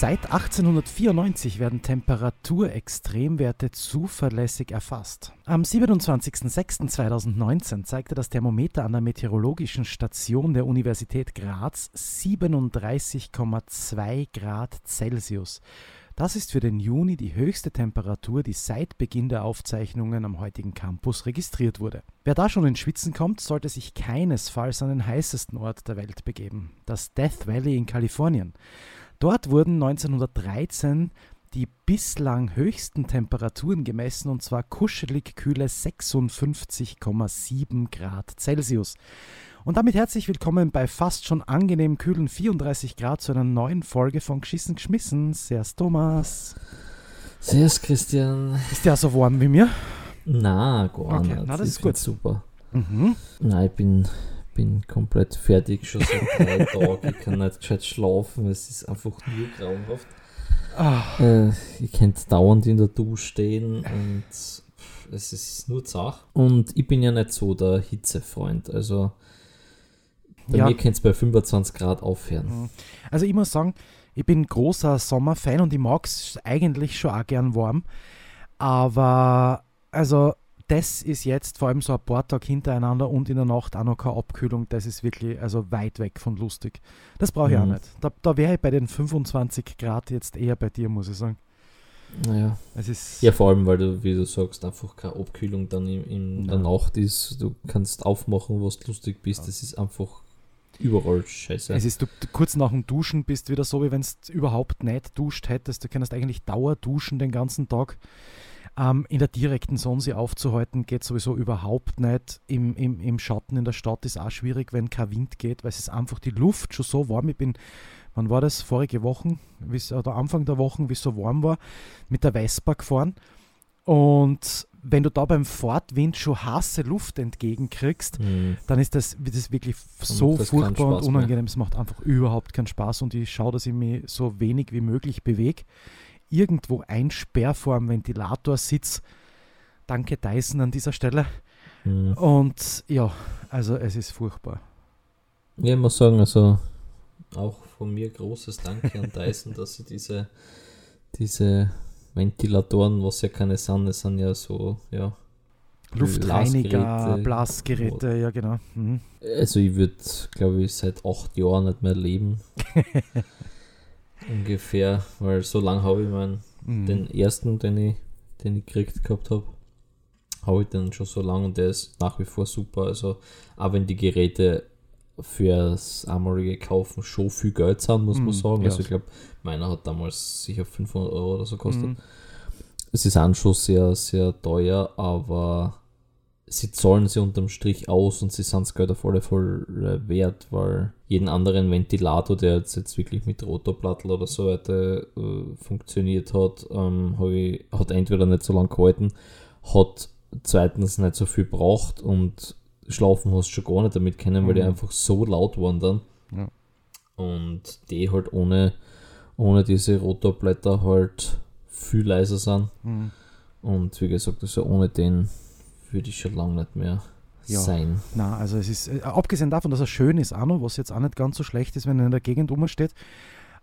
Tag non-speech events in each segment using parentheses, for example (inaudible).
Seit 1894 werden Temperaturextremwerte zuverlässig erfasst. Am 27.06.2019 zeigte das Thermometer an der Meteorologischen Station der Universität Graz 37,2 Grad Celsius. Das ist für den Juni die höchste Temperatur, die seit Beginn der Aufzeichnungen am heutigen Campus registriert wurde. Wer da schon ins Schwitzen kommt, sollte sich keinesfalls an den heißesten Ort der Welt begeben, das Death Valley in Kalifornien. Dort wurden 1913 die bislang höchsten Temperaturen gemessen und zwar kuschelig kühle 56,7 Grad Celsius. Und damit herzlich willkommen bei fast schon angenehm kühlen 34 Grad zu einer neuen Folge von Geschissen geschmissen. Servus Thomas. Servus Christian. Ist der so warm wie mir? Na, gar Okay, nicht. na, das ich ist gut. Super. Mhm. Nein, ich bin, bin komplett fertig schon seit drei (laughs) Tagen. Ich kann nicht gescheit schlafen. Es ist einfach nur grauenhaft. Ah, Äh, ich könnte dauernd in der Dusche stehen und es ist nur zach. Und ich bin ja nicht so der Hitzefreund. Also bei Ja. mir könnte es bei 25 Grad aufhören. Also ich muss sagen, ich bin großer Sommerfan und ich mag es eigentlich schon auch gern warm. Aber also das ist jetzt vor allem so ein paar Tage hintereinander und in der Nacht auch noch keine Abkühlung. Das ist wirklich also weit weg von lustig. Das brauche ich auch Mhm. nicht. Da, da wäre ich bei den 25 Grad jetzt eher bei dir, muss ich sagen. Naja. Es ist Ja, vor allem, weil du, wie du sagst, einfach keine Abkühlung dann in, in der. Nacht ist. Du kannst aufmachen, was du lustig bist. Das ist einfach überall scheiße. Es ist, du, du kurz nach dem Duschen bist wieder so, wie wenn du überhaupt nicht duscht hättest. Du kannst eigentlich Dauer duschen den ganzen Tag. Ähm, in der direkten Sonne sie aufzuhalten, geht sowieso überhaupt nicht. Im, im, Im Schatten in der Stadt ist auch schwierig, wenn kein Wind geht, weil es ist einfach die Luft schon so warm. Ich bin, wann war das? Vorige Wochen, wie's- oder Anfang der Wochen, wie es so warm war, mit der Vespa gefahren. Und wenn du da beim Fortwind schon heiße Luft entgegenkriegst, Hm. dann ist das, das wirklich so das furchtbar und Spaß mehr. unangenehm. Es macht einfach überhaupt keinen Spaß und ich schaue, dass ich mich so wenig wie möglich bewege. Irgendwo einsperr vor dem Ventilator sitz. Danke Dyson an dieser Stelle. Hm. Und ja, also es ist furchtbar. Ja, ich muss sagen, also auch von mir großes Danke an Dyson, (laughs) dass sie diese, diese Ventilatoren, was ja keine sind, sind ja so, ja. Luftreiniger, Blasgeräte. Blasgeräte, ja genau. Mhm. Also ich würde, glaube ich, seit acht Jahren nicht mehr leben. (laughs) Ungefähr, weil so lange habe ich meinen Mhm. den ersten, den ich, den ich gekriegt gehabt habe, habe ich den schon so lange und der ist nach wie vor super. Also auch wenn die Geräte fürs einmalige Kaufen schon viel Geld sind, muss Mhm, man sagen. ja. Also ich glaube, meiner hat damals sicher 500 Euro oder so gekostet. Mhm. Es ist auch schon sehr, sehr teuer, aber sie zahlen sie unterm Strich aus und sie sind das Geld auf alle Fälle wert, weil jeden anderen Ventilator, der jetzt, jetzt wirklich mit Rotorblattel oder so weiter äh, funktioniert hat, ähm, ich, hat entweder nicht so lange gehalten, hat zweitens nicht so viel braucht und schlafen hast du schon gar nicht damit können, weil die Mhm. einfach so laut waren dann. Ja. Und die halt ohne, ohne diese Rotorblätter halt viel leiser sind. Mhm. Und wie gesagt, also ohne den würde ich schon lange nicht mehr Ja. sein. Na, also es ist, äh, abgesehen davon, dass er schön ist, auch noch, was jetzt auch nicht ganz so schlecht ist, wenn er in der Gegend rumsteht,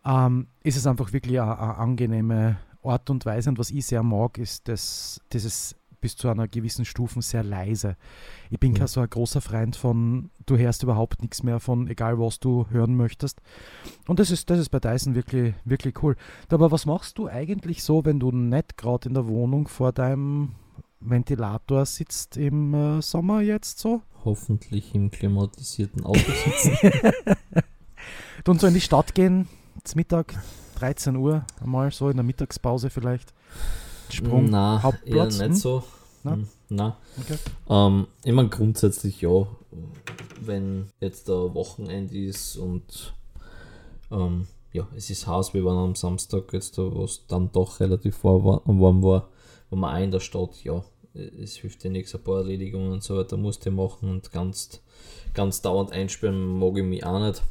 ähm, ist es einfach wirklich eine, eine angenehme Art und Weise. Und was ich sehr mag, ist das, dieses bis zu einer gewissen Stufen sehr leise. Ich bin Mhm. kein so ein großer Freund von, du hörst überhaupt nichts mehr von, egal was du hören möchtest. Und das ist, das ist bei Dyson wirklich, wirklich cool. Aber was machst du eigentlich so, wenn du nicht gerade in der Wohnung vor deinem Ventilator sitzt im äh, Sommer jetzt so? Hoffentlich im klimatisierten Auto sitzen. (laughs) Und so in die Stadt gehen, zum Mittag, 13 Uhr, einmal so in der Mittagspause vielleicht. Sprung, Na, Hauptplatz, eher hm? nicht so. Na? Hm, Na. Okay. Ähm, ich meine grundsätzlich ja, wenn jetzt der Wochenende ist und ähm, ja, es ist heiß, wir waren am Samstag jetzt da, was dann doch relativ warm war, waren wir auch in der Stadt, ja, es hilft ja nichts, ein paar Erledigungen und so weiter musst du machen und ganz, ganz dauernd einsperren mag ich mich auch nicht.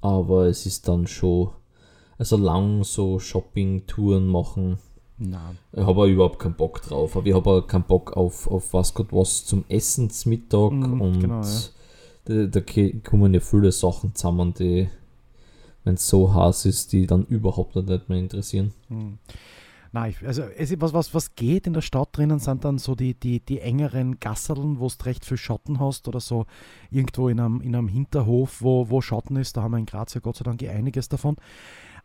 Aber es ist dann schon, also lang so Shopping-Touren machen, Na, ich habe überhaupt keinen Bock drauf, aber ich habe auch keinen Bock auf, auf was Gott was zum Essen zum Mittag Mhm, und genau, ja. da, da kommen ja viele Sachen zusammen, die, wenn es so heiß ist, die dann überhaupt nicht mehr interessieren. Hm. Nein, also es, was, was, was geht in der Stadt drinnen, sind dann so die, die, die engeren Gasserln, wo du recht viel Schatten hast oder so irgendwo in einem, in einem Hinterhof, wo, wo Schatten ist. Da haben wir in Graz ja Gott sei Dank einiges davon.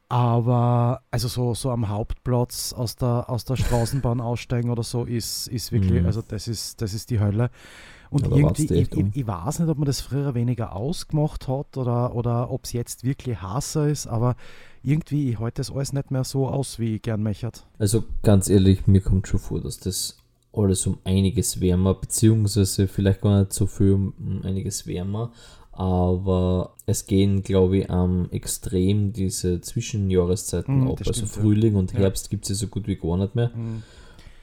Aber also so, so am Hauptplatz aus der, aus der Straßenbahn (laughs) aussteigen oder so ist, ist wirklich, Mhm. also das ist, das ist die Hölle. Und Ja, da irgendwie, ich, um. ich, ich weiß nicht, ob man das früher weniger ausgemacht hat oder, oder ob es jetzt wirklich heißer ist, aber irgendwie, ich halte das alles nicht mehr so aus, wie ich gern möchte. Also ganz ehrlich, mir kommt schon vor, dass das alles um einiges wärmer, beziehungsweise vielleicht gar nicht so viel um einiges wärmer, aber es gehen, glaube ich, am extrem diese Zwischenjahreszeiten Mm, ab. Also stimmt, ja. Frühling und Ja. Herbst gibt es ja so gut wie gar nicht mehr. Mhm.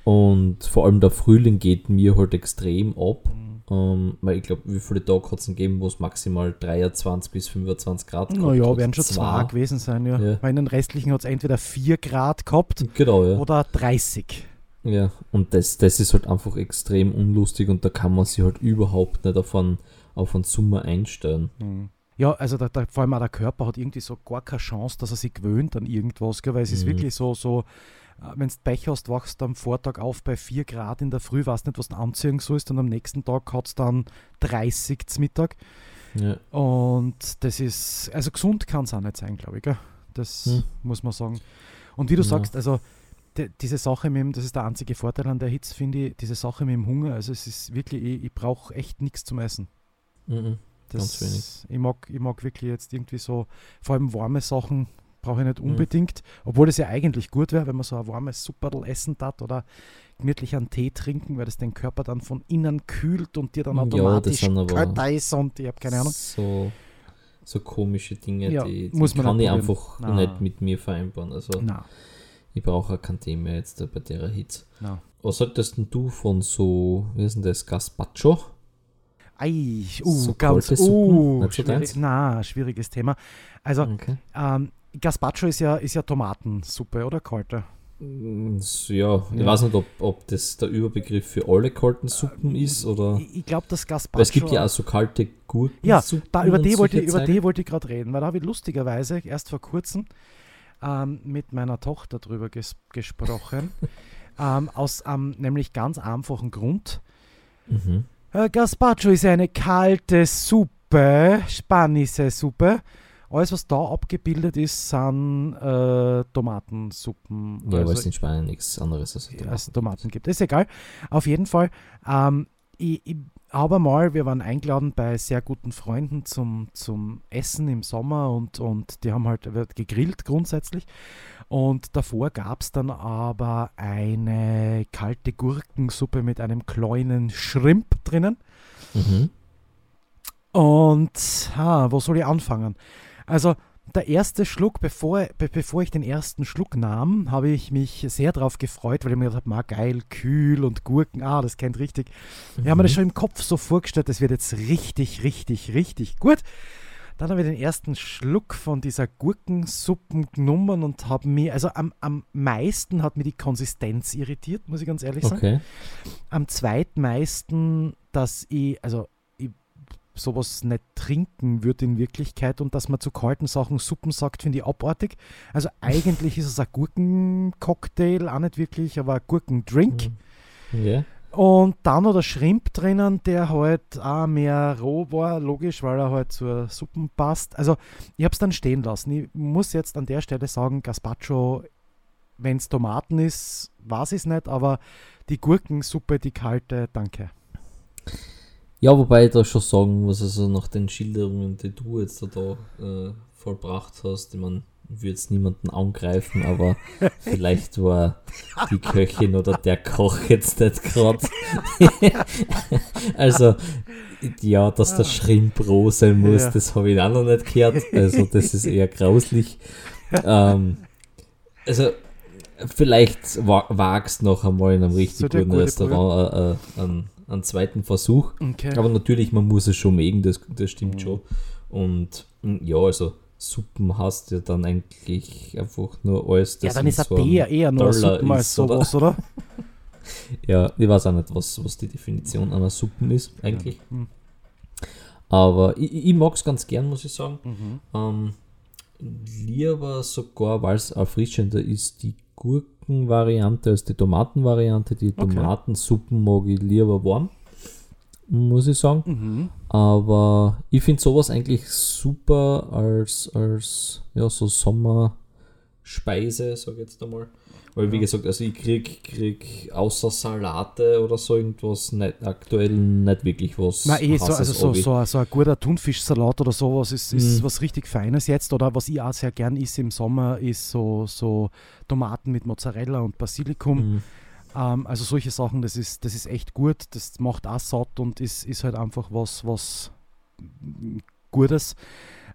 Und vor allem der Frühling geht mir halt extrem ab. Mhm. Ähm, weil ich glaube, wie viele Tage hat es gegeben, wo es maximal 23 bis 25 Grad Naja, hat? werden schon Zwei. zwei gewesen sein, ja. Ja. Weil in den restlichen hat es entweder 4 Grad gehabt Genau, ja. oder 30. Ja, und das, das ist halt einfach extrem unlustig und da kann man sich halt überhaupt nicht auf einen, auf einen Sommer einstellen. Ja, also da, da, vor allem auch der Körper hat irgendwie so gar keine Chance, dass er sich gewöhnt an irgendwas, gell? weil es ist Mhm. wirklich so, so wenn du Pech hast, wachst du am Vortag auf bei 4 Grad in der Früh, weißt nicht, was du anziehen sollst und am nächsten Tag hat es dann 30 zum Mittag Ja, und das ist, also gesund kann es auch nicht sein, glaube ich, gell? das Hm. muss man sagen. Und wie du Ja. sagst, also die, diese Sache mit dem, das ist der einzige Vorteil an der Hitze, finde ich, diese Sache mit dem Hunger, also es ist wirklich, ich, ich brauche echt nichts zum Essen. mhm. Das, Ganz wenig. Ich mag, ich mag wirklich jetzt irgendwie so, vor allem warme Sachen brauche ich nicht Mhm. unbedingt, obwohl das ja eigentlich gut wäre, wenn man so ein warmes Supperl essen tat oder gemütlich einen Tee trinken, weil das den Körper dann von innen kühlt und dir dann Ja, automatisch aber- kälter ist und ich habe keine Ahnung. So, so komische Dinge, Ja, die, die muss man kann ich probieren. einfach Na. nicht mit mir vereinbaren. Also Na, ich brauche auch kein Thema jetzt bei der Hitze. na. Was denn du von so, wie ist denn das, Gazpacho? Ei, uh, So ganz, uh, schwierig, na, schwieriges Thema. Also, Okay. ähm, Gazpacho ist ja, ist ja Tomatensuppe, oder kalte? Mm, so, Ja, ich Ja. weiß nicht, ob, ob das der Überbegriff für alle kalten Suppen ist oder. Ich, ich glaube, das Gazpacho... Es gibt ja auch so kalte Gurken. Ja, Da, über die wollte ich, über die. wollte ich gerade reden, weil da habe ich lustigerweise erst vor kurzem ähm, mit meiner Tochter drüber ges gesprochen. (laughs) ähm, aus einem nämlich ganz einfachen Grund. Mhm. Äh, Gazpacho ist eine kalte Suppe, spanische Suppe. Alles, was da abgebildet ist, sind äh, Tomatensuppen. Ja, weil Also es in Spanien nichts anderes als ja, es Tomaten gibt. Ist egal. Auf jeden Fall. Ähm, ich, ich habe mal, wir waren eingeladen bei sehr guten Freunden zum, zum Essen im Sommer und, und die haben halt wird gegrillt grundsätzlich. Und davor gab es dann aber eine kalte Gurkensuppe mit einem kleinen Shrimp drinnen. Mhm. Und ha, wo soll ich anfangen? Also der erste Schluck, bevor, be bevor ich den ersten Schluck nahm, habe ich mich sehr darauf gefreut, weil ich mir gedacht habe, geil, kühl und Gurken, ah, das kennt richtig. Ich habe mir das schon im Kopf so vorgestellt, das wird jetzt richtig, richtig, richtig gut. Dann habe ich den ersten Schluck von dieser Gurkensuppen genommen und habe mir, also am, am meisten hat mir die Konsistenz irritiert, muss ich ganz ehrlich sagen Okay. am zweitmeisten, dass ich, also sowas nicht trinken würde in Wirklichkeit und dass man zu kalten Sachen Suppen sagt, finde ich abartig. Also (laughs) eigentlich ist es ein Gurkencocktail, auch nicht wirklich, aber ein Gurkendrink. Mhm. Ja. Und dann noch der Shrimp drinnen, der halt auch mehr roh war, logisch, weil er halt zur Suppen passt. Also ich habe es dann stehen lassen. Ich muss jetzt an der Stelle sagen, Gazpacho, wenn es Tomaten ist, weiß ich es nicht, aber die Gurkensuppe, die kalte, danke. Ja, wobei ich da schon sagen muss, also nach den Schilderungen, die du jetzt da, äh, vollbracht hast, ich meine, würde jetzt niemanden angreifen, aber (laughs) vielleicht war die Köchin oder der Koch jetzt nicht gerade. (laughs) also, ja, dass der Shrimp roh sein muss, Ja. das habe ich auch noch nicht gehört. Also, das ist eher grauslich. Ähm, also, vielleicht wa wagst noch einmal in einem richtig eine guten gute Restaurant äh, äh, einen, einen zweiten Versuch. Okay. Aber natürlich, man muss es schon mögen, das, das stimmt Mhm. schon. Und mm, ja, also Suppen hast ja dann eigentlich einfach nur alles, ja, das dann in ist ein so einem Tee eher nur Suppen als ist, oder? sowas, oder? (laughs) Ja, ich weiß auch nicht, was, was die Definition einer Suppen ist, eigentlich. Mhm. Aber ich, ich mag es ganz gern, muss ich sagen. Mhm. Ähm, lieber sogar, weil es erfrischender ist, die Gurkenvariante als die Tomatenvariante. Die Okay. Tomatensuppen mag ich lieber warm, muss ich sagen. Mhm. Aber ich finde sowas eigentlich super als, als ja, so Sommerspeise, sag ich jetzt einmal. Weil, wie Ja. gesagt, also ich krieg, krieg außer Salate oder so irgendwas nicht, aktuell nicht wirklich was. Na eh, so, also so, so, ein- so ein guter Thunfischsalat oder sowas ist, ist Mhm. was richtig Feines jetzt. Oder was ich auch sehr gern isst im Sommer, ist so, so Tomaten mit Mozzarella und Basilikum. Mhm. Ähm, also solche Sachen, das ist, das ist echt gut. Das macht auch satt und ist, ist halt einfach was, was Gutes.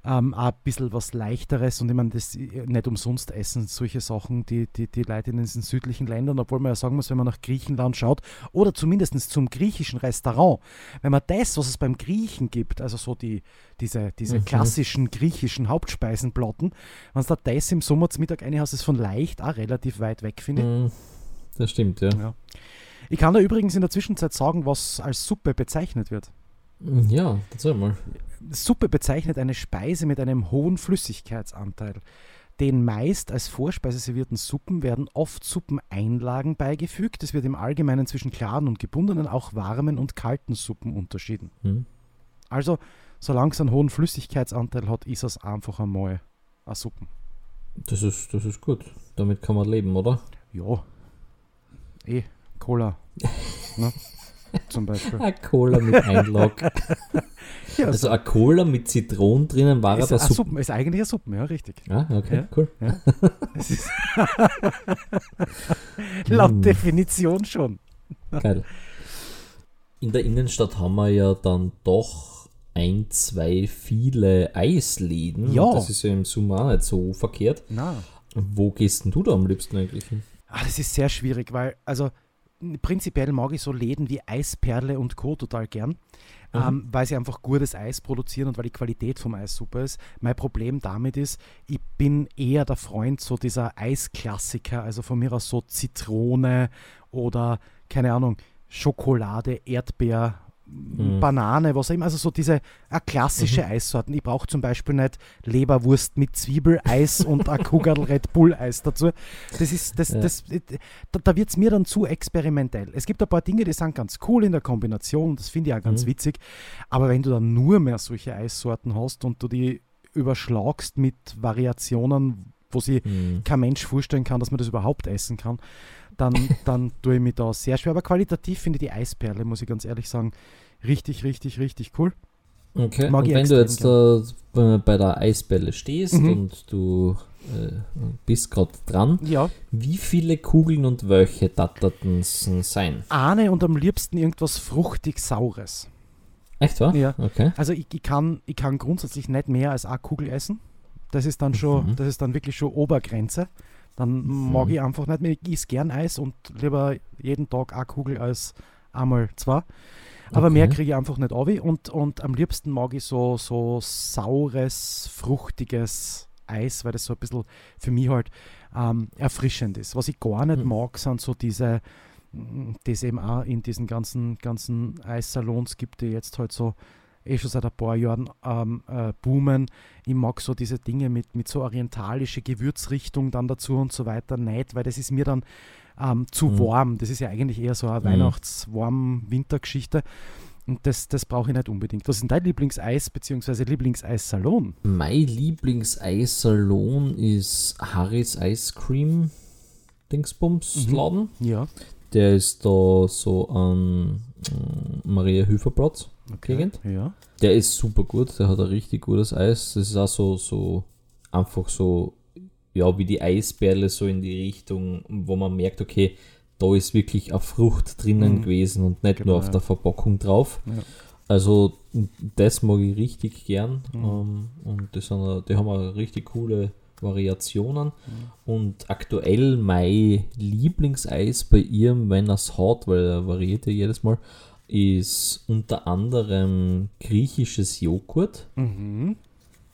Ähm, auch ein bisschen was Leichteres und ich meine, das äh, nicht umsonst essen solche Sachen die, die, die Leute in diesen südlichen Ländern, obwohl man ja sagen muss, wenn man nach Griechenland schaut oder zumindest zum griechischen Restaurant, wenn man das, was es beim Griechen gibt, also so die, diese, diese Mhm. klassischen griechischen Hauptspeisenplatten, wenn du da das im Sommer zum Mittag eine hast, ist von leicht auch relativ weit weg, finde ich. Mhm. Das stimmt, ja. Ja. Ich kann da übrigens in der Zwischenzeit sagen, was als Suppe bezeichnet wird. Ja, erzähl mal. Suppe bezeichnet eine Speise mit einem hohen Flüssigkeitsanteil. Den meist als Vorspeise servierten Suppen werden oft Suppeneinlagen beigefügt. Es wird im Allgemeinen zwischen klaren und gebundenen, auch warmen und kalten Suppen unterschieden. Hm. Also, solange es einen hohen Flüssigkeitsanteil hat, ist es einfach einmal eine Suppen. Das ist, das ist gut. Damit kann man leben, oder? Ja. Eh, Cola. (laughs) ne? Zum Beispiel. Eine Cola mit Einlag. (laughs) Ja, also eine Cola mit Zitronen drinnen war ist, aber super. Suppen, ist eigentlich eine Suppen, ja, richtig. Ah, okay, Ja. cool. (laughs) Ist (laughs) Laut Hm. Definition schon. Geil. In der Innenstadt haben wir ja dann doch ein, zwei viele Eisläden. Ja. Das ist ja im Sommer auch nicht so verkehrt. Na. Wo gehst denn du da am liebsten eigentlich hin? Ah, das ist sehr schwierig, weil, also prinzipiell mag ich so Läden wie Eisperle und Co. total gern, ähm, weil sie einfach gutes Eis produzieren und weil die Qualität vom Eis super ist. Mein Problem damit ist, ich bin eher der Freund so dieser Eisklassiker, also von mir aus so Zitrone oder, keine Ahnung, Schokolade, Erdbeer, Mhm. Banane, was auch immer, also so diese äh, klassische Eissorten. Ich brauche zum Beispiel nicht Leberwurst mit Zwiebeleis und ein Kugeln (laughs) Red Bull Eis dazu. Das ist, das, Ja. das, da, da wird es mir dann zu experimentell. Es gibt ein paar Dinge, die sind ganz cool in der Kombination, das finde ich auch ganz Mhm. witzig, aber wenn du dann nur mehr solche Eissorten hast und du die überschlagst mit Variationen, wo sie Hm. kein Mensch vorstellen kann, dass man das überhaupt essen kann, dann, dann tue ich mich da sehr schwer. Aber qualitativ finde ich die Eisperle, muss ich ganz ehrlich sagen, richtig, richtig, richtig cool. Okay, Mag und ich wenn du jetzt äh, bei der Eisbälle stehst Mhm. und du äh, bist gerade dran, Ja, wie viele Kugeln und welche datterten sein? Ahne und am liebsten irgendwas fruchtig-saures. Echt wahr? Ja. Okay. Also ich, ich, kann, ich kann grundsätzlich nicht mehr als eine Kugel essen. Das ist dann schon, Mhm. das ist dann wirklich schon Obergrenze. Dann mag Mhm. ich einfach nicht mehr. Ich esse gern Eis und lieber jeden Tag eine Kugel als einmal zwei. Aber Okay. mehr kriege ich einfach nicht auf. Und, und am liebsten mag ich so, so saures, fruchtiges Eis, weil das so ein bisschen für mich halt ähm, erfrischend ist. Was ich gar nicht Mhm. mag, sind so diese, mm, die es eben auch in diesen ganzen, ganzen Eissalons gibt, die jetzt halt so eh schon seit ein paar Jahren ähm, äh, boomen. Ich mag so diese Dinge mit, mit so orientalische Gewürzrichtung dann dazu und so weiter nicht, weil das ist mir dann ähm, zu Mhm. warm. Das ist ja eigentlich eher so eine Mhm. Weihnachts-Warm-Wintergeschichte. Und das, das brauche ich nicht unbedingt. Was ist denn dein Lieblingseis bzw. Lieblingseissalon? Mein Lieblingseissalon ist Harris Ice Cream Dingsbums Mhm. Laden. Ja. Der ist da so an Maria Gegend. Ja. Der ist super gut, der hat ein richtig gutes Eis. Das ist auch so, so einfach so, ja, wie die Eisperle so in die Richtung, wo man merkt, okay, da ist wirklich eine Frucht drinnen Mhm. gewesen und nicht Genau, nur auf ja. der Verpackung drauf. Ja. Also das mag ich richtig gern. Mhm. Ähm, und das sind, auch- die haben auch richtig coole Variationen. Mhm. Und aktuell mein Lieblingseis bei ihm, wenn er es hat, weil er variiert ja jedes Mal, ist unter anderem griechisches Joghurt. Mhm.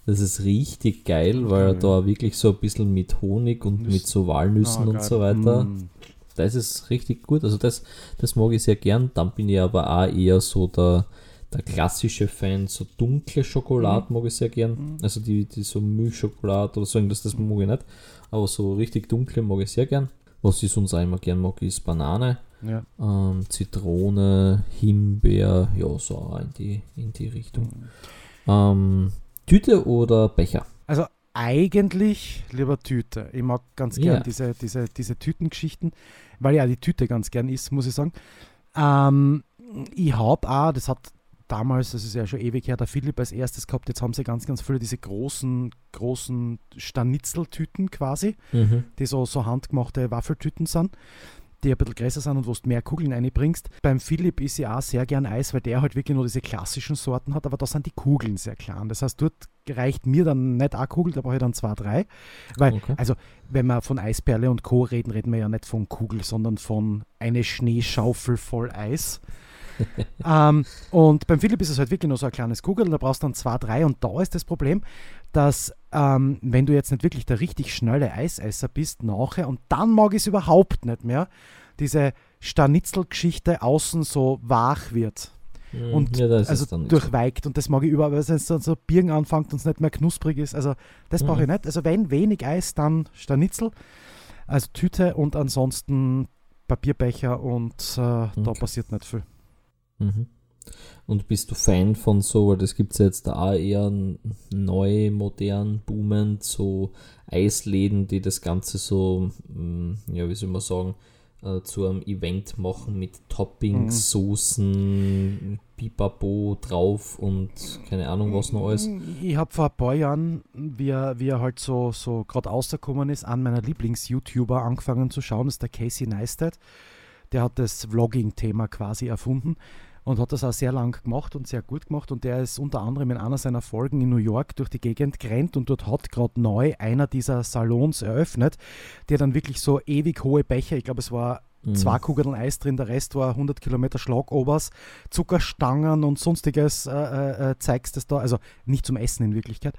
Das ist richtig geil, weil er da wirklich so ein bisschen mit Honig und Nüsse. mit so Walnüssen Ah, und geil. so weiter. Mm. Das ist richtig gut. Also das, das mag ich sehr gern. Dann bin ich aber auch eher so der, der klassische Fan, so dunkle Schokolade Mhm. mag ich sehr gern. Mhm. Also die, die so Milchschokolade oder so, das, das mag ich nicht. Aber so richtig dunkle mag ich sehr gern. Was ich sonst immer gern mag, ist Banane, Ja. ähm, Zitrone, Himbeer, ja, so in die, in die Richtung. Ähm, Tüte oder Becher? Also eigentlich lieber Tüte. Ich mag ganz gern Ja. diese, diese, diese Tütengeschichten, weil ja die Tüte ganz gern ist, muss ich sagen. Ähm, ich habe auch, das hat damals, das ist ja schon ewig her, der Philipp als erstes gehabt, jetzt haben sie ganz, ganz viele diese großen, großen Schnitzeltüten quasi, Mhm. die so, so handgemachte Waffeltüten sind, die ein bisschen größer sind und wo du mehr Kugeln reinbringst. Beim Philipp ist ja auch sehr gern Eis, weil der halt wirklich nur diese klassischen Sorten hat, aber da sind die Kugeln sehr klein. Das heißt, dort reicht mir dann nicht eine Kugel, da brauche ich dann zwei, drei. Weil, Okay. also, wenn wir von Eisperle und Co. reden, reden wir ja nicht von Kugel, sondern von eine Schneeschaufel voll Eis. (laughs) ähm, und beim Philipp ist es halt wirklich nur so ein kleines Kugel, da brauchst du dann zwei, drei und da ist das Problem, dass ähm, wenn du jetzt nicht wirklich der richtig schnelle Eisesser bist, nachher, und dann mag ich es überhaupt nicht mehr, diese Scharnitzelgeschichte außen so wach wird Mhm. und ja, also durchweigt und das mag ich überall, weil es dann so Birgen anfängt und es nicht mehr knusprig ist. Also das brauche ich Mhm. nicht. Also wenn wenig Eis, dann Scharnitzel, also Tüte und ansonsten Papierbecher und äh, da Okay. passiert nicht viel. Mhm. Und bist du Fan von so, weil das gibt es ja jetzt da auch eher neu, modern, boomend, so Eisläden, die das Ganze so, mm, ja, wie soll man sagen, äh, zu einem Event machen mit Toppings, Mhm. Soßen, Pipapo drauf und keine Ahnung was noch alles. Ich habe vor ein paar Jahren, wie er, wie er halt so, so gerade rausgekommen ist, an meiner Lieblings-YouTuber angefangen zu schauen, das ist der Casey Neistat. Der hat das Vlogging-Thema quasi erfunden und hat das auch sehr lang gemacht und sehr gut gemacht. Und der ist unter anderem in einer seiner Folgen in New York durch die Gegend gerannt und dort hat gerade neu einer dieser Salons eröffnet, der dann wirklich so ewig hohe Becher, ich glaube es war Mhm. zwei Kugeln Eis drin, der Rest war 100 Kilometer Schlagobers, Zuckerstangen und sonstiges äh, äh, äh, zeigst das da, also nicht zum Essen in Wirklichkeit.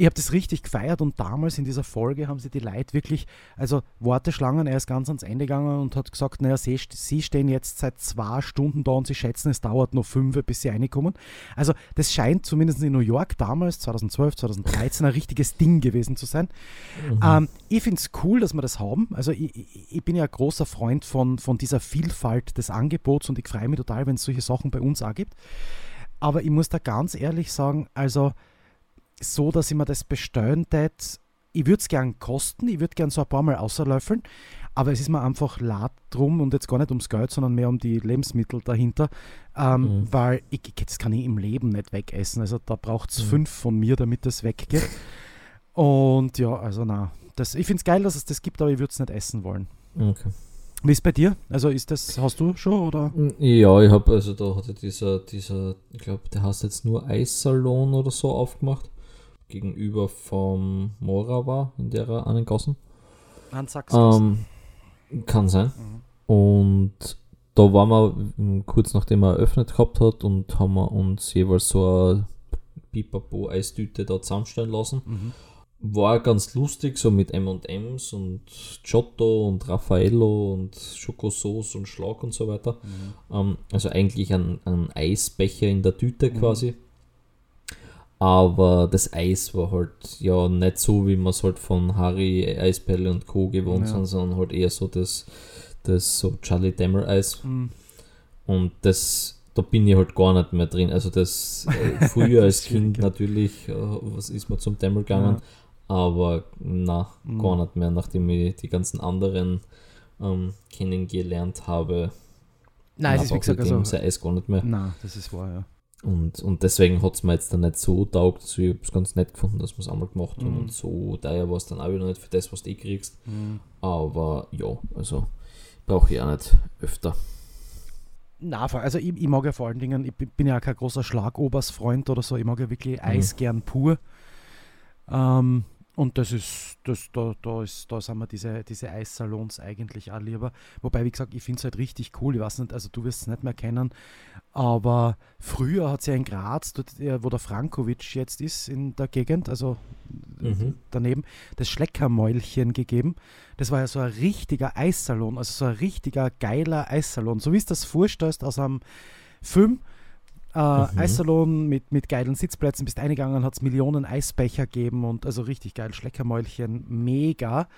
Ich habe das richtig gefeiert und damals in dieser Folge haben sie die Leute wirklich, also Warteschlangen, er ist ganz ans Ende gegangen und hat gesagt, naja, sie, sie stehen jetzt seit zwei Stunden da und sie schätzen, es dauert noch fünf, bis sie reinkommen. Also das scheint zumindest in New York damals, 2012, 2013, ein richtiges Ding gewesen zu sein. Mhm. Ähm, ich finde es cool, dass wir das haben. Also ich, ich, ich bin ja ein großer Freund von, von dieser Vielfalt des Angebots und ich freue mich total, wenn es solche Sachen bei uns auch gibt. Aber ich muss da ganz ehrlich sagen, also so, dass ich mir das bestellen tät, ich würde es gern kosten, ich würde gern so ein paar Mal außerlöffeln, aber es ist mir einfach lad drum und jetzt gar nicht ums Geld, sondern mehr um die Lebensmittel dahinter, ähm, Mhm. weil ich, das kann ich im Leben nicht wegessen. Also da braucht es Mhm. fünf von mir, damit das weggeht. Und ja, also na, das, ich finde es geil, dass es das gibt, aber ich würde es nicht essen wollen. Okay. Wie ist bei dir? Also ist das, hast du schon oder? Ja, ich habe, also da hatte dieser, dieser, ich glaube, der heißt jetzt nur Eissalon oder so aufgemacht. Gegenüber vom Morava in der einen Gassen. Hans Ähm, kann sein. Mhm. Und da waren wir mm, kurz nachdem er eröffnet gehabt hat und haben wir uns jeweils so eine Pipapo-Eistüte da zusammenstellen lassen. Mhm. War ganz lustig, so mit M&M's und Giotto und Raffaello und Schokosauce und Schlag und so weiter. Mhm. Ähm, also eigentlich ein, ein Eisbecher in der Tüte Mhm. quasi. Aber das Eis war halt ja nicht so, wie man es halt von Harry, Eisperle und Co. gewohnt Ja. sind, sondern halt eher so das, das so Charlie Dämmer Eis. Mhm. Und das, da bin ich halt gar nicht mehr drin. Also das äh, (laughs) früher als Das Kind ja. natürlich, äh, was ist man zum Dämmer gegangen, aber na, Mhm. gar nicht mehr, nachdem ich die ganzen anderen ähm, kennengelernt habe. Nein, es ist wie gesagt, also, Eis gar nicht mehr. nein, das ist wahr, ja. Und, und deswegen hat es mir jetzt dann nicht so taugt. Also ich habe es ganz nett gefunden, dass wir es einmal gemacht haben. Mhm. Und so teuer war es dann auch wieder nicht für das, was du eh kriegst. Mhm. Aber ja, also brauche ich auch nicht öfter. Na, also ich, ich mag ja vor allen Dingen, ich bin ja auch kein großer Schlagobers-Freund oder so, ich mag ja wirklich Eis gern pur. Ähm, und das ist, das, da, da ist, da sind mir diese, diese Eissalons eigentlich auch lieber. Wobei, wie gesagt, ich finde es halt richtig cool. Ich weiß nicht, also du wirst es nicht mehr kennen, aber früher hat es ja in Graz, dort, äh, wo der Frankovic jetzt ist in der Gegend, also Mhm. daneben, das Schleckermäulchen gegeben. Das war ja so ein richtiger Eissalon, also so ein richtiger geiler Eissalon. So wie es das vorstellst aus einem Film, Äh, mhm. Eissalon mit, mit geilen Sitzplätzen, bist eingegangen, hat es Millionen Eisbecher gegeben und also richtig geil, Schleckermäulchen, mega.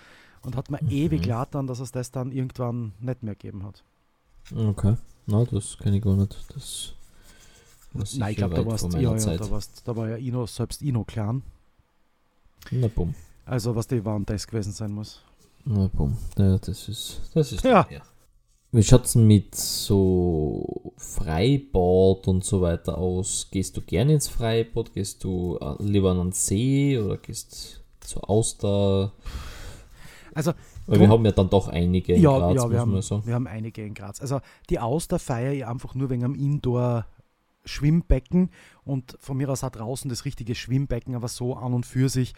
Und hat mir mhm. ewig dann, dass es das dann irgendwann nicht mehr gegeben hat. Okay, na, das kenne ich gar nicht. Das Nein, ich glaube, da, warst, ja, ja, da, warst, da war ja Ino, selbst Ino klein. Na bumm. Also was die waren das gewesen sein muss. Na bumm. Ja, das ist. Das ist ja. ja. Wie schaut es mit so Freibad und so weiter aus? Gehst du gerne ins Freibad? Gehst du äh, lieber an den See oder gehst zur Auster? Also Weil wir haben ja dann doch einige in ja, Graz, ja, wir haben, so. wir haben einige in Graz. Also die Auster feiere ich einfach nur wegen am Indoor Schwimmbecken und von mir aus auch draußen das richtige Schwimmbecken, aber so an und für sich.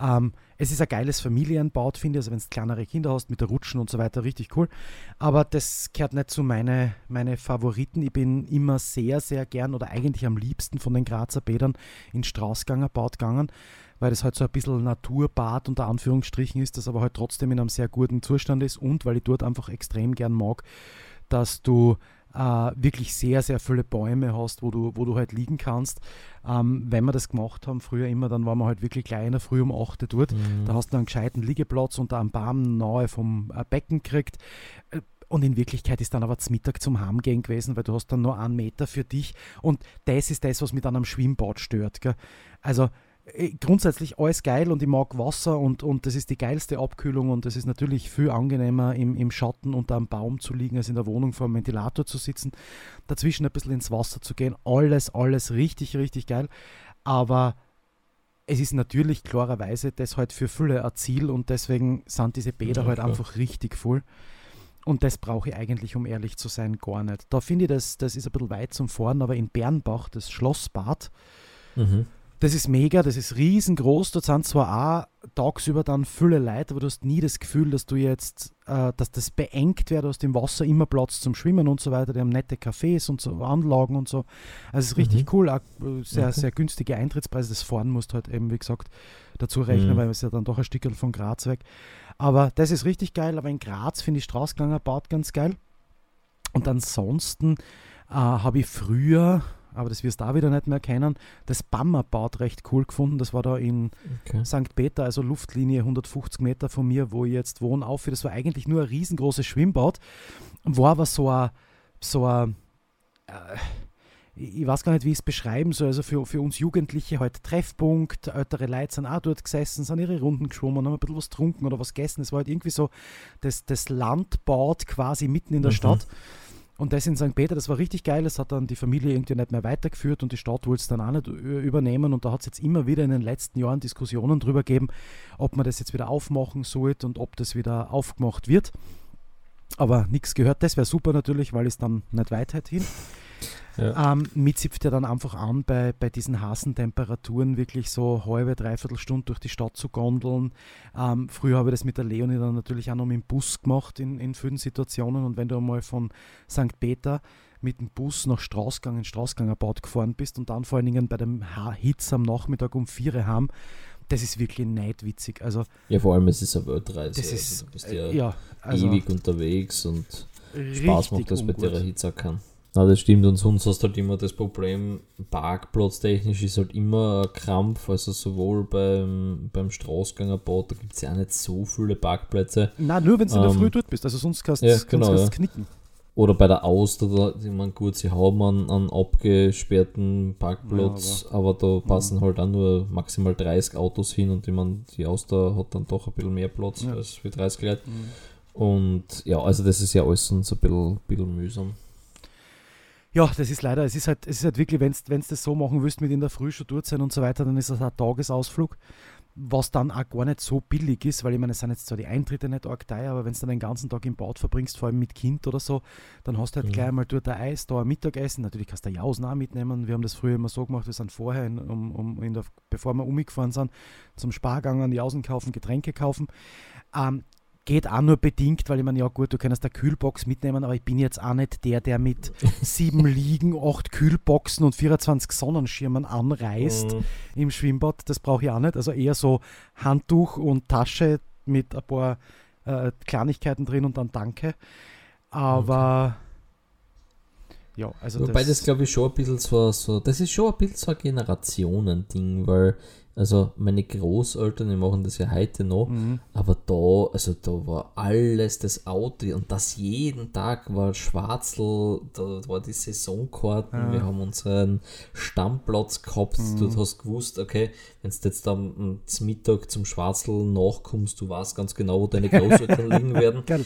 Ähm, es ist ein geiles Familienbaut, finde ich, also wenn du kleinere Kinder hast mit der Rutschen und so weiter, richtig cool. Aber das gehört nicht zu meinen meine Favoriten. Ich bin immer sehr, sehr gern oder eigentlich am liebsten von den Grazer Bädern in Straßganger Bad gegangen, weil das halt so ein bisschen Naturbad unter Anführungsstrichen ist, das aber halt trotzdem in einem sehr guten Zustand ist und weil ich dort einfach extrem gern mag, dass du äh, wirklich sehr, sehr viele Bäume hast, wo du, wo du halt liegen kannst. Ähm, wenn wir das gemacht haben, früher immer, dann waren wir halt wirklich kleiner, früh um 8 dort. Mhm. Da hast du einen gescheiten Liegeplatz unter einem Baum nahe vom äh, Becken gekriegt. Äh, und in Wirklichkeit ist dann aber zum Mittag zum Heimgehen gewesen, weil du hast dann nur einen Meter für dich. Und das ist das, was mich dann am Schwimmbad stört. Gell? Also grundsätzlich alles geil und ich mag Wasser und, und das ist die geilste Abkühlung und es ist natürlich viel angenehmer im, im Schatten unter einem Baum zu liegen, als in der Wohnung vor einem Ventilator zu sitzen, dazwischen ein bisschen ins Wasser zu gehen. Alles, alles richtig, richtig geil. Aber es ist natürlich klarerweise das halt für viele ein Ziel und deswegen sind diese Bäder ja, halt klar. einfach richtig voll. Und das brauche ich eigentlich, um ehrlich zu sein, gar nicht. Da finde ich, das, das ist ein bisschen weit zum Fahren, aber in Bernbach, das Schlossbad, mhm das ist mega, das ist riesengroß. Dort sind zwar auch tagsüber dann viele Leute, aber du hast nie das Gefühl, dass du jetzt, äh, dass das beengt wird. Du hast im Wasser immer Platz zum Schwimmen und so weiter. Die haben nette Cafés und so, Anlagen und so. Also es ist richtig mhm. cool. Auch äh, sehr, okay. sehr günstige Eintrittspreise. Das Fahren musst du halt eben, wie gesagt, dazu rechnen, mhm. weil es ja dann doch ein Stück von Graz weg. Aber das ist richtig geil. Aber in Graz finde ich Straßganger Bad ganz geil. Und ansonsten äh, habe ich früher aber das wirst du auch wieder nicht mehr kennen. Das Bammerbad recht cool gefunden. Das war da in okay. St. Peter, also Luftlinie 150 Meter von mir, wo ich jetzt wohne, auf. Das war eigentlich nur ein riesengroßes Schwimmbad. War aber so ein, so ein äh, ich weiß gar nicht, wie ich es beschreiben soll. Also für, für uns Jugendliche halt Treffpunkt. Ältere Leute sind auch dort gesessen, sind ihre Runden geschwommen, haben ein bisschen was getrunken oder was gegessen. Es war halt irgendwie so das, das Landbad quasi mitten in der mhm. Stadt. Und das in St. Peter, das war richtig geil. Das hat dann die Familie irgendwie nicht mehr weitergeführt und die Stadt wollte es dann auch nicht übernehmen. Und da hat es jetzt immer wieder in den letzten Jahren Diskussionen darüber gegeben, ob man das jetzt wieder aufmachen sollte und ob das wieder aufgemacht wird. Aber nichts gehört. Das wäre super natürlich, weil es dann nicht weit hin. Ja. Ähm, mich zipft ja dann einfach an, bei, bei diesen heißen Temperaturen wirklich so halbe, dreiviertel Stunde durch die Stadt zu gondeln. Ähm, früher habe ich das mit der Leonie dann natürlich auch noch mit dem Bus gemacht in, in vielen Situationen. Und wenn du einmal von St. Peter mit dem Bus nach Straßgang in Straßgangerbad gefahren bist und dann vor allen Dingen bei dem Hitz am Nachmittag um vier haben, das ist wirklich neidwitzig. Also, ja, vor allem es ist eine Weltreise. Das ist, also, du bist ja, ja also ewig unterwegs und Spaß macht das bei der Hitze auch kann. Na, das stimmt. Und sonst hast du halt immer das Problem, parkplatztechnisch ist halt immer ein Krampf. Also sowohl beim, beim Straßgangerbad, da gibt es ja auch nicht so viele Parkplätze. Nein, nur wenn du ähm, in der ähm, Früh dort bist. Also sonst kannst du ja, genau, ja. knicken. Oder bei der Auster, da, ich meine, gut, sie haben einen, einen abgesperrten Parkplatz, ja, aber, aber, da passen halt auch nur maximal 30 Autos hin und ich meine, die Auster hat dann doch ein bisschen mehr Platz als für 30 Leute. Mhm. Und ja, also das ist ja alles so ein bisschen, bisschen mühsam. Ja, das ist leider, es ist halt, es ist halt wirklich, wenn du das so machen willst, mit in der Früh schon dort sein und so weiter, dann ist das ein Tagesausflug, was dann auch gar nicht so billig ist, weil ich meine, es sind jetzt zwar die Eintritte nicht arg teuer, aber wenn du dann den ganzen Tag im Bad verbringst, vor allem mit Kind oder so, dann hast du halt mhm. gleich mal dort ein Eis, da ein Mittagessen, natürlich kannst du Jausen auch mitnehmen, wir haben das früher immer so gemacht, wir sind vorher, in, um, um, in der, bevor wir umgefahren sind, zum Spargang Jausen kaufen, Getränke kaufen. Ähm, geht auch nur bedingt, weil ich meine, ja gut, du kannst eine Kühlbox mitnehmen, aber ich bin jetzt auch nicht der, der mit (laughs) sieben Liegen, acht Kühlboxen und 24 Sonnenschirmen anreist mhm. im Schwimmbad. Das brauche ich auch nicht. Also eher so Handtuch und Tasche mit ein paar äh, Kleinigkeiten drin und dann Danke. Aber ja, also Wobei das, das glaube ich, schon ein bisschen so, so, das ist schon ein bisschen so ein Generationending, weil, also meine Großeltern, die machen das ja heute noch, Mhm. aber da, also da war alles das Auto und das jeden Tag war Schwarzel, da war die Saisonkarten, Ja. wir haben unseren Stammplatz gehabt, Mhm. du hast gewusst, okay, wenn du jetzt am, Mittag zum Schwarzel nachkommst, du weißt ganz genau, wo deine (laughs) Großeltern liegen werden. Geil.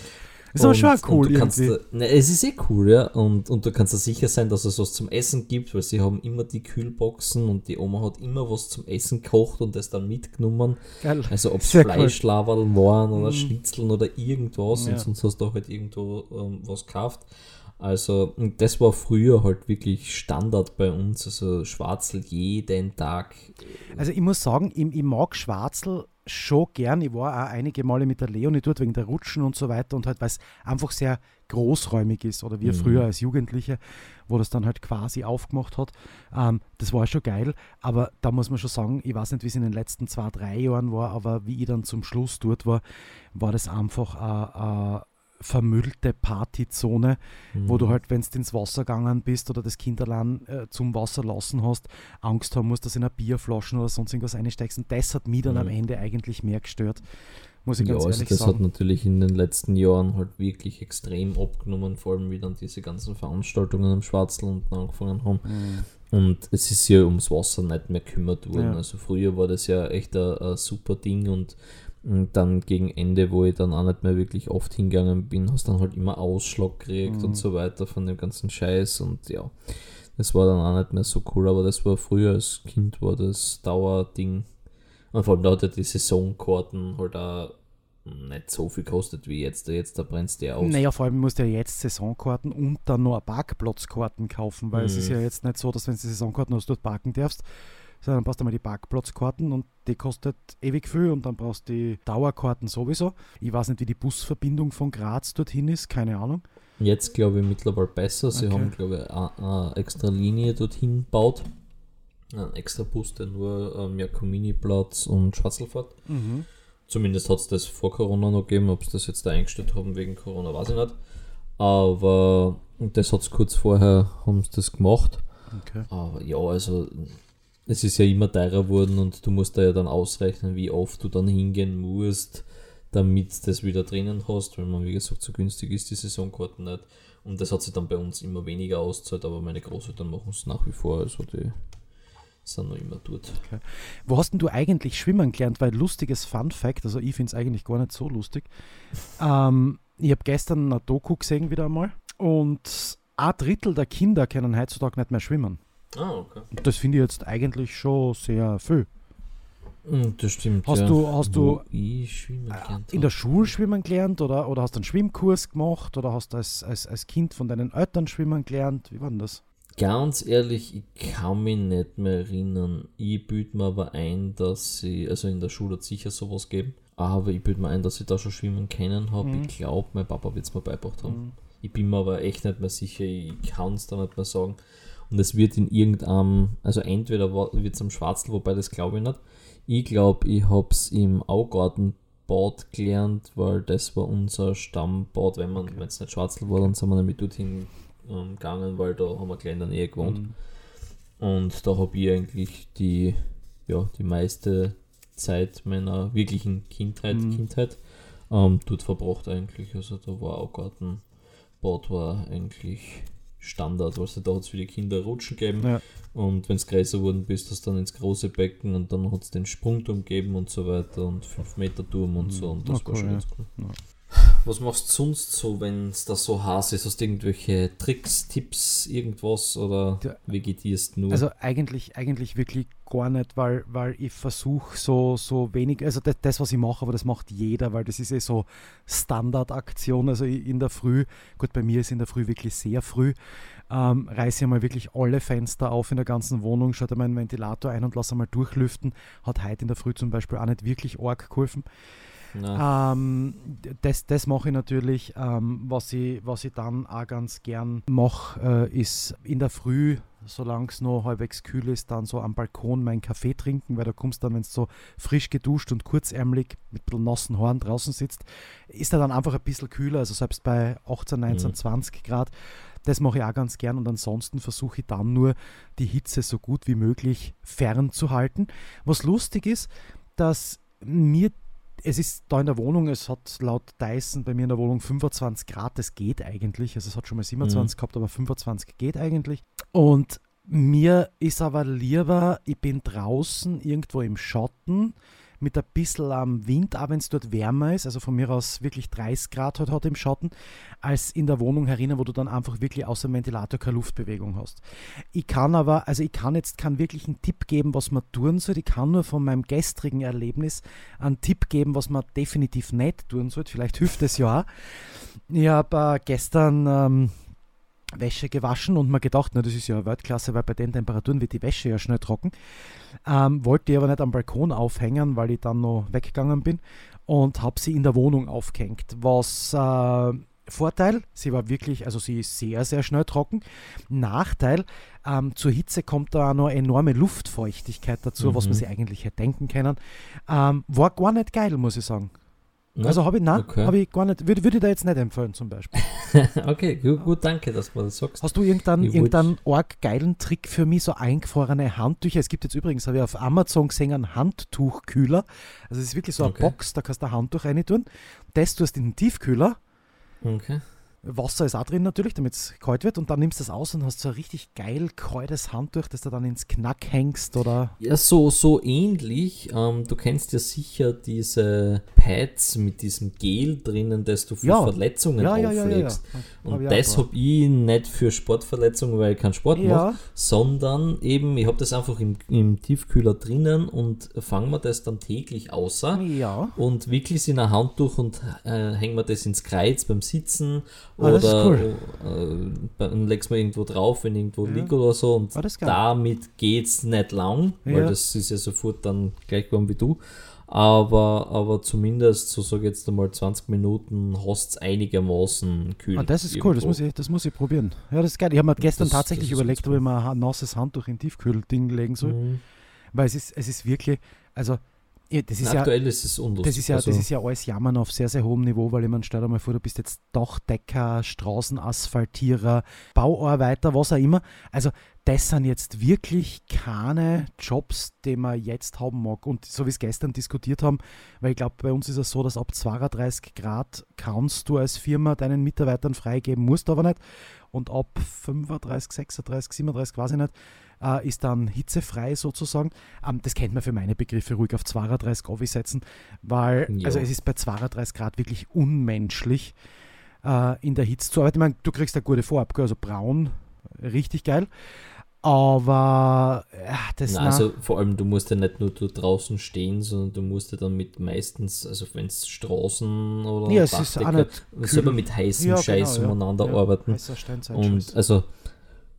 Ist aber schon cool kannst, irgendwie. da- ne, es ist eh cool, ja. Und, und du kannst dir sicher sein, dass es was zum Essen gibt, weil sie haben immer die Kühlboxen und die Oma hat immer was zum Essen gekocht und das dann mitgenommen. Geil. Also ob es Sehr cool. Fleischlaberl waren oder Mhm. Schnitzeln oder irgendwas Ja. und sonst hast du halt irgendwo ähm, was gekauft. Also das war früher halt wirklich Standard bei uns, also Schwarzel jeden Tag. Also ich muss sagen, ich, ich mag Schwarzel schon gern. Ich war auch einige Male mit der Leonie dort wegen der Rutschen und so weiter und halt, weil es einfach sehr großräumig ist oder wir Mhm. früher als Jugendliche, wo das dann halt quasi aufgemacht hat. Ähm, das war schon geil, aber da muss man schon sagen, ich weiß nicht, wie es in den letzten zwei, drei Jahren war, aber wie ich dann zum Schluss dort war, war das einfach eine vermüllte Partyzone, wo Mhm. du halt, wenn du ins Wasser gegangen bist oder das Kind allein äh, zum Wasser lassen hast, Angst haben musst, dass in eine Bierflaschen oder sonst irgendwas einsteigst. Und das hat mich dann am Mhm. Ende eigentlich mehr gestört. Muss ich Ja, ganz also ehrlich das hat sagen. natürlich in den letzten Jahren halt wirklich extrem abgenommen, vor allem wie dann diese ganzen Veranstaltungen am Schwarzel unten angefangen haben. Mhm. Und es ist ja ums Wasser nicht mehr gekümmert worden. Ja. Also früher war das ja echt ein, ein super Ding und, und dann gegen Ende, wo ich dann auch nicht mehr wirklich oft hingegangen bin, hast dann halt immer Ausschlag gekriegt Mhm. und so weiter von dem ganzen Scheiß und ja, das war dann auch nicht mehr so cool, aber das war früher als Kind war das Dauerding. Und vor allem da hat ja die Saisonkarten halt auch nicht so viel kostet wie jetzt. Jetzt da brennst du ja aus. Naja, vor allem musst du ja jetzt Saisonkarten und dann noch Parkplatzkarten kaufen, weil es Mhm. ist ja jetzt nicht so, dass wenn du die Saisonkarten hast, dort parken darfst, sondern dann brauchst du mal die Parkplatzkarten und die kostet ewig viel und dann brauchst du die Dauerkarten sowieso. Ich weiß nicht, wie die Busverbindung von Graz dorthin ist, keine Ahnung. Jetzt glaube ich mittlerweile besser. Sie Okay. haben, glaube ich, eine, extra Linie dorthin gebaut. Ein extra Bus, der nur ähm, Jakomini-Platz und Schwarzel fährt. Mhm. Zumindest hat es das vor Corona noch gegeben. Ob sie das jetzt da eingestellt haben wegen Corona, weiß ich nicht. Aber das hat es kurz vorher, haben sie das gemacht. Okay. Aber ja, also es ist ja immer teurer geworden und du musst da ja dann ausrechnen, wie oft du dann hingehen musst, damit das wieder drinnen hast, weil man, wie gesagt, so günstig ist die Saisonkarten nicht. Und das hat sich dann bei uns immer weniger auszahlt, aber meine Großeltern machen es nach wie vor, also die sind noch immer dort. Wo hast denn du eigentlich schwimmen gelernt? Weil lustiges Fun Fact, also ich finde es eigentlich gar nicht so lustig. Ähm, ich habe gestern eine Doku gesehen wieder einmal und ein Drittel der Kinder können heutzutage nicht mehr schwimmen. Ah, okay. Das finde ich jetzt eigentlich schon sehr viel. Mm, Das stimmt. Hast ja. du- hast Wo du, gelernt In der Schule schwimmen gelernt oder, oder hast du einen Schwimmkurs gemacht oder hast du als, als, als Kind von deinen Eltern schwimmen gelernt? Wie war denn das? Ganz ehrlich, ich kann mich nicht mehr erinnern. Ich büte mir aber ein, dass sie, also in der Schule hat sicher sowas geben, aber ich büte mir ein, dass ich da schon schwimmen kennen habe. Mhm. Ich glaube, mein Papa wird es mir beigebracht haben. Mhm. Ich bin mir aber echt nicht mehr sicher, ich kann es da nicht mehr sagen. Und es wird in irgendeinem, also entweder wird es am Schwarzl, wobei das glaube ich nicht. Ich glaube, ich habe es im Augartenbad gelernt, weil das war unser Stammbad. Wenn man, wenn es nicht Schwarzl war, dann sind wir nämlich dorthin ähm, gegangen, weil da haben wir gleich in der Nähe gewohnt. Mhm. Und da habe ich eigentlich die, ja, die meiste Zeit meiner wirklichen Kindheit, Mhm. Kindheit ähm, dort verbracht eigentlich. Also da war auch Gartenbad war eigentlich Standard. Also da hat es für die Kinder Rutschen gegeben Ja. und wenn es größer geworden bist, du dann ins große Becken und dann hat es den Sprungturm gegeben und so weiter und 5 Meter Turm und so und das war cool, schon ja. ganz cool. Ja. Was machst du sonst so, wenn es da so heiß ist? Hast du irgendwelche Tricks, Tipps, irgendwas oder vegetierst nur? Also eigentlich, eigentlich wirklich gar nicht, weil, weil ich versuche so, so wenig, also das, das, was ich mache, aber das macht jeder, weil das ist eh so Standardaktion. Also in der Früh, gut, bei mir ist in der Früh wirklich sehr früh, ähm, reiße ich einmal wirklich alle Fenster auf in der ganzen Wohnung, schalte meinen Ventilator ein und lasse einmal durchlüften. Hat heute in der Früh zum Beispiel auch nicht wirklich arg geholfen. Ähm, das das mache ich natürlich. Ähm, was, ich, was ich dann auch ganz gern mache, äh, ist in der Früh, solange es noch halbwegs kühl ist, dann so am Balkon meinen Kaffee trinken, weil da kommst dann, wenn es so frisch geduscht und kurzärmelig mit ein bisschen nassen Haaren draußen sitzt, ist er dann einfach ein bisschen kühler, also selbst bei 18, 19, Mhm. 20 Grad. Das mache ich auch ganz gern und ansonsten versuche ich dann nur die Hitze so gut wie möglich fernzuhalten. Was lustig ist, dass mir es ist da in der Wohnung, es hat laut Dyson bei mir in der Wohnung 25 Grad, das geht eigentlich. Also es hat schon mal 27 mhm. gehabt, aber 25 geht eigentlich. Und mir ist aber lieber, ich bin draußen irgendwo im Schatten mit ein bisschen am Wind, auch wenn es dort wärmer ist, also von mir aus wirklich 30 Grad halt hat im Schatten, als in der Wohnung herinnen, wo du dann einfach wirklich außer Ventilator keine Luftbewegung hast. Ich kann aber, also ich kann jetzt keinen wirklichen Tipp geben, was man tun soll. Ich kann nur von meinem gestrigen Erlebnis einen Tipp geben, was man definitiv nicht tun sollte. Vielleicht hilft es ja auch. Ich habe äh, gestern ähm, Wäsche gewaschen und mir gedacht, na, das ist ja Weltklasse, weil bei den Temperaturen wird die Wäsche ja schnell trocken. Ähm, wollte die aber nicht am Balkon aufhängen, weil ich dann noch weggegangen bin und habe sie in der Wohnung aufgehängt. Was äh, Vorteil, sie war wirklich, also sie ist sehr, sehr schnell trocken. Nachteil, ähm, zur Hitze kommt da auch noch enorme Luftfeuchtigkeit dazu, mhm. was man sich eigentlich hätte denken können. Ähm, war gar nicht geil, muss ich sagen. Ne? Also habe ich, nein, okay. habe ich gar nicht, würde, würde ich da jetzt nicht empfehlen zum Beispiel. (laughs) okay, gut, gut, danke, dass du das sagst. Hast du irgendeinen, irgendeinen arg geilen Trick für mich, so eingefrorene Handtücher? Es gibt jetzt übrigens, habe ich auf Amazon gesehen, einen Handtuchkühler. Also es ist wirklich so eine okay. Box, da kannst du ein Handtuch rein tun. Das tust du in den Tiefkühler. Okay. Wasser ist auch drin natürlich, damit es kalt wird und dann nimmst du es aus und hast so ein richtig geil kaltes Handtuch, das du dann ins Knack hängst oder. Ja, so, so ähnlich. Ähm, du kennst ja sicher diese Pads mit diesem Gel drinnen, das du für ja. Verletzungen ja, auflegst. Ja, und hab das habe ich nicht für Sportverletzungen, weil ich keinen Sport mache, sondern eben, ich habe das einfach im, im Tiefkühler drinnen und fange mir das dann täglich außer und wickle es in ein Handtuch und äh, hänge mir das ins Kreuz beim Sitzen Ah, oder cool. äh, dann legst du irgendwo drauf, wenn irgendwo ja. liegt oder so. Und damit geht es nicht lang, weil ja. das ist ja sofort dann gleich geworden wie du. Aber, aber zumindest, so sage ich jetzt einmal 20 Minuten, hast es einigermaßen kühl. Ah, das ist irgendwo. cool, das muss, ich, das muss ich probieren. Ja, das ist geil. Ich habe mir gestern das, tatsächlich das überlegt, ob ich mal ein nasses Handtuch in Tiefkühlding legen soll. Mhm. Weil es ist, es ist wirklich, also ja, das ist aktuell ja, ist es unlustig. Das ist, ja, also. das ist ja alles Jammern auf sehr, sehr hohem Niveau, weil ich meine, stell dir mal vor, du bist jetzt Dachdecker, Straßenasphaltierer, Bauarbeiter, was auch immer. Also das sind jetzt wirklich keine Jobs, die man jetzt haben mag. Und so wie es gestern diskutiert haben, weil ich glaube, bei uns ist es so, dass ab 32 Grad kannst du als Firma deinen Mitarbeitern freigeben, musst aber nicht. Und ab 35, 36, 37, weiß ich nicht, äh, ist dann hitzefrei sozusagen. Ähm, das kennt man für meine Begriffe ruhig auf 32 aufsetzen, weil jo. also es ist bei 32 Grad wirklich unmenschlich äh, in der Hitze zu arbeiten. Ich meine, du kriegst eine gute Vorab, also braun, richtig geil. Aber ja, das Na, also vor allem, du musst ja nicht nur draußen stehen, sondern du musst ja dann mit meistens, also wenn es Straßen oder ja, es ist auch nicht selber mit heißem ja, Scheiß genau, umeinander ja. arbeiten. Und also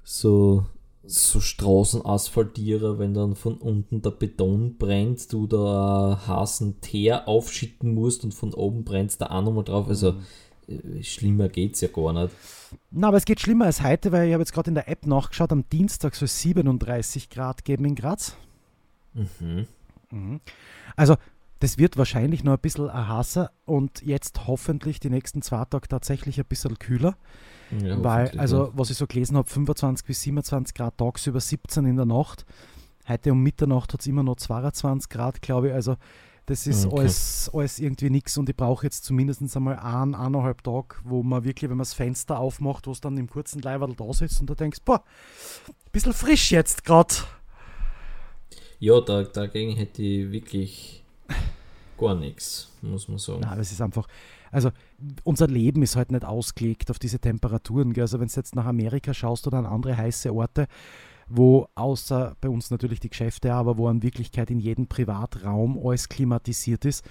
so so Straßenasphaltierer, wenn dann von unten der Beton brennt, du da heißen Teer aufschütten musst und von oben brennt da auch nochmal drauf. Also mhm. schlimmer geht es ja gar nicht. Na, aber es geht schlimmer als heute, weil ich habe jetzt gerade in der App nachgeschaut, am Dienstag soll es 37 Grad geben in Graz. Mhm. Mhm. Also das wird wahrscheinlich noch ein bisschen Hasser und jetzt hoffentlich die nächsten zwei Tage tatsächlich ein bisschen kühler. Ja, weil, also was ich so gelesen habe, 25 bis 27 Grad tagsüber, 17 in der Nacht. Heute um Mitternacht hat es immer noch 22 Grad, glaube ich. Also das ist okay. alles, alles irgendwie nichts und ich brauche jetzt zumindest einmal einen, eineinhalb Tag, wo man wirklich, wenn man das Fenster aufmacht, wo es dann im kurzen Leiberl da sitzt und da denkst, boah, ein bisschen frisch jetzt gerade. Ja, da, dagegen hätte ich wirklich gar nichts, muss man sagen. Nein, das ist einfach, also unser Leben ist halt nicht ausgelegt auf diese Temperaturen. Gell? Also wenn du jetzt nach Amerika schaust oder an andere heiße Orte, wo außer bei uns natürlich die Geschäfte, aber wo in Wirklichkeit in jedem Privatraum alles klimatisiert ist,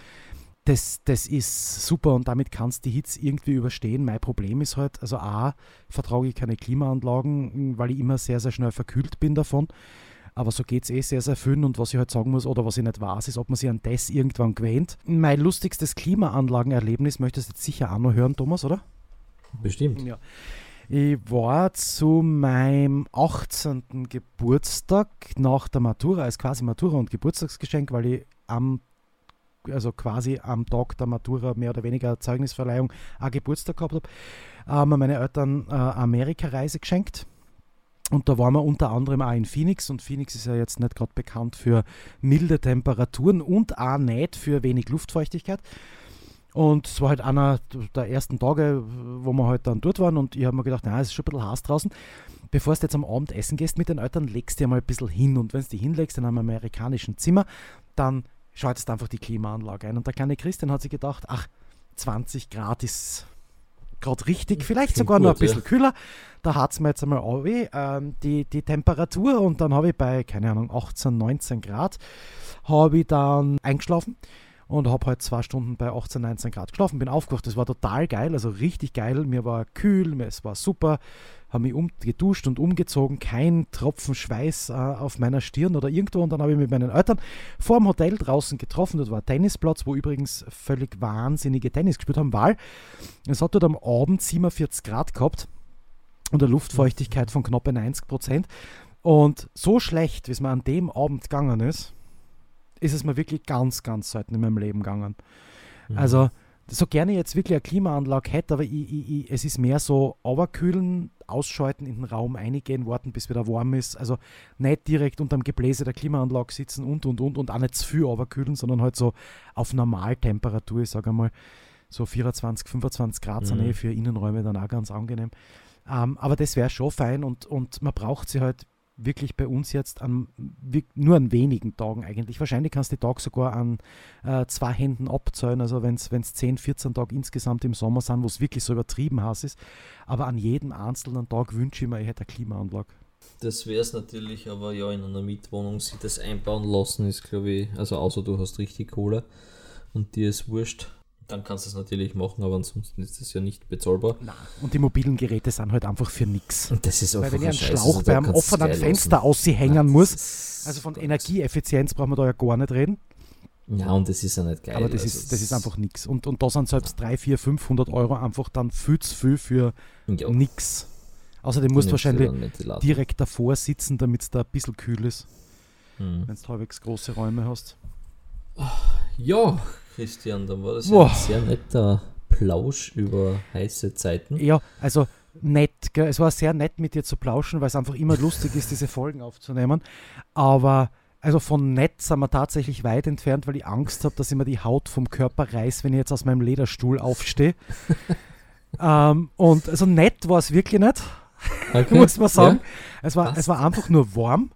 das, das ist super und damit kannst du die Hitze irgendwie überstehen. Mein Problem ist halt, also A, vertrage ich keine Klimaanlagen, weil ich immer sehr, sehr schnell verkühlt bin davon. Aber so geht es eh sehr, sehr viel. Und was ich halt sagen muss, oder was ich nicht weiß, ist, ob man sich an das irgendwann gewöhnt. Mein lustigstes Klimaanlagenerlebnis möchtest du jetzt sicher auch noch hören, Thomas, oder? Bestimmt. Ja. Ich war zu meinem 18. Geburtstag nach der Matura, als quasi Matura und Geburtstagsgeschenk, weil ich am also quasi am Tag der Matura mehr oder weniger Zeugnisverleihung ein Geburtstag gehabt habe, haben mir meine Eltern äh, Amerika-Reise geschenkt. Und da waren wir unter anderem auch in Phoenix und Phoenix ist ja jetzt nicht gerade bekannt für milde Temperaturen und auch nicht für wenig Luftfeuchtigkeit. Und es war halt einer der ersten Tage, wo wir halt dann dort waren und ich habe mir gedacht, na, es ist schon ein bisschen heiß draußen. Bevor du jetzt am Abend essen gehst mit den Eltern, legst du dir mal ein bisschen hin und wenn du dich hinlegst in einem amerikanischen Zimmer, dann schaltest du einfach die Klimaanlage ein. Und der kleine Christian hat sich gedacht, ach, 20 Grad ist gerade richtig, vielleicht Klingt sogar gut, noch ein bisschen ja. kühler. Da hat es mir jetzt einmal auch ähm, die, die Temperatur und dann habe ich bei, keine Ahnung, 18, 19 Grad, habe ich dann eingeschlafen und habe halt zwei Stunden bei 18, 19 Grad geschlafen, bin aufgewacht. Das war total geil, also richtig geil. Mir war kühl, es war super. Habe mich um, geduscht und umgezogen, kein Tropfen Schweiß äh, auf meiner Stirn oder irgendwo. Und dann habe ich mit meinen Eltern vor dem Hotel draußen getroffen. Das war ein Tennisplatz, wo übrigens völlig wahnsinnige Tennis gespielt haben, weil es hat dort am Abend 47 Grad gehabt und eine Luftfeuchtigkeit von knapp 90 Prozent. Und so schlecht, wie es mir an dem Abend gegangen ist, ist es mir wirklich ganz, ganz selten in meinem Leben gegangen. Mhm. Also, so gerne jetzt wirklich eine Klimaanlage hätte, aber ich, ich, ich, es ist mehr so Auerkühlen, ausschalten, in den Raum eingehen, warten, bis wieder warm ist. Also nicht direkt unterm Gebläse der Klimaanlage sitzen und und und und auch nicht zu viel Auerkühlen, sondern halt so auf Normaltemperatur, ich sage mal, so 24, 25 Grad mhm. sind eh für Innenräume dann auch ganz angenehm. Ähm, aber das wäre schon fein und, und man braucht sie halt wirklich bei uns jetzt an, nur an wenigen Tagen eigentlich. Wahrscheinlich kannst du die Tage sogar an äh, zwei Händen abzählen, also wenn es 10, 14 Tage insgesamt im Sommer sind, wo es wirklich so übertrieben heiß ist. Aber an jedem einzelnen Tag wünsche ich mir, ich hätte eine Klimaanlage. Das wäre es natürlich, aber ja, in einer Mietwohnung sich das einbauen lassen ist, glaube ich, also außer du hast richtig Kohle und dir ist wurscht, dann kannst du es natürlich machen, aber ansonsten ist das ja nicht bezahlbar. Nein. Und die mobilen Geräte sind halt einfach für nichts. Und das ist auch Weil wenn ich einen Schlauch also beim offenen Fenster aushängen Nein, muss, also von Energieeffizienz brauchen wir da ja gar nicht reden. Ja, und das ist ja nicht geil. Aber das, also ist, das ist einfach nichts. Und, und da sind selbst 3, 4, 500 Euro einfach dann viel zu viel für ja. nichts. Außerdem musst du wahrscheinlich direkt davor sitzen, damit es da ein bisschen kühl ist. Hm. Wenn du halbwegs große Räume hast. Ja, Christian, dann war das ja ein sehr netter Plausch über heiße Zeiten. Ja, also nett. Gell? Es war sehr nett mit dir zu plauschen, weil es einfach immer lustig ist, diese Folgen aufzunehmen. Aber also von nett sind wir tatsächlich weit entfernt, weil ich Angst habe, dass ich mir die Haut vom Körper reiß, wenn ich jetzt aus meinem Lederstuhl aufstehe. (laughs) ähm, und also nett war es wirklich nicht, okay. (laughs) muss man sagen. Ja. Es, war, es war einfach nur warm.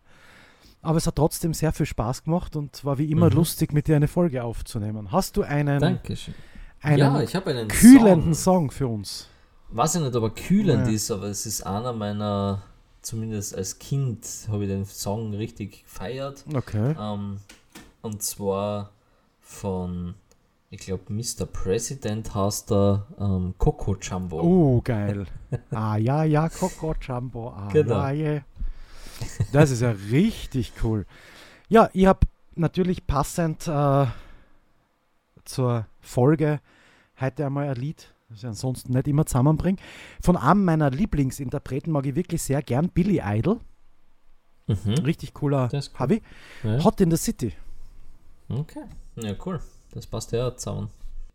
Aber es hat trotzdem sehr viel Spaß gemacht und war wie immer mhm. lustig, mit dir eine Folge aufzunehmen. Hast du einen, Dankeschön. einen, ja, ich einen kühlenden Song. Song. für uns? Weiß ich nicht, ob er kühlend ja. ist, aber es ist einer meiner, zumindest als Kind, habe ich den Song richtig gefeiert. Okay. Ähm, und zwar von, ich glaube, Mr. President heißt er ähm, Coco Jumbo. Oh, geil. ah, ja, ja, Coco Jumbo. Ah, genau. ja, yeah. Das ist ja richtig cool. Ja, ich habe natürlich passend äh, zur Folge heute einmal ein Lied, das ich ansonsten nicht immer zusammenbringe. Von einem meiner Lieblingsinterpreten mag ich wirklich sehr gern, Billy Idol. Mhm. Richtig cooler cool. Hobby. Ja. Hot in the City. Okay, ja cool. Das passt ja zusammen.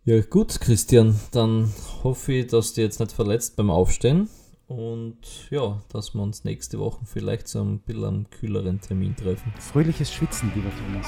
Ja gut, Christian, dann hoffe ich, dass du jetzt nicht verletzt beim Aufstehen. Und ja, dass wir uns nächste Woche vielleicht zu einem bisschen kühleren Termin treffen. Fröhliches Schwitzen, lieber Thomas.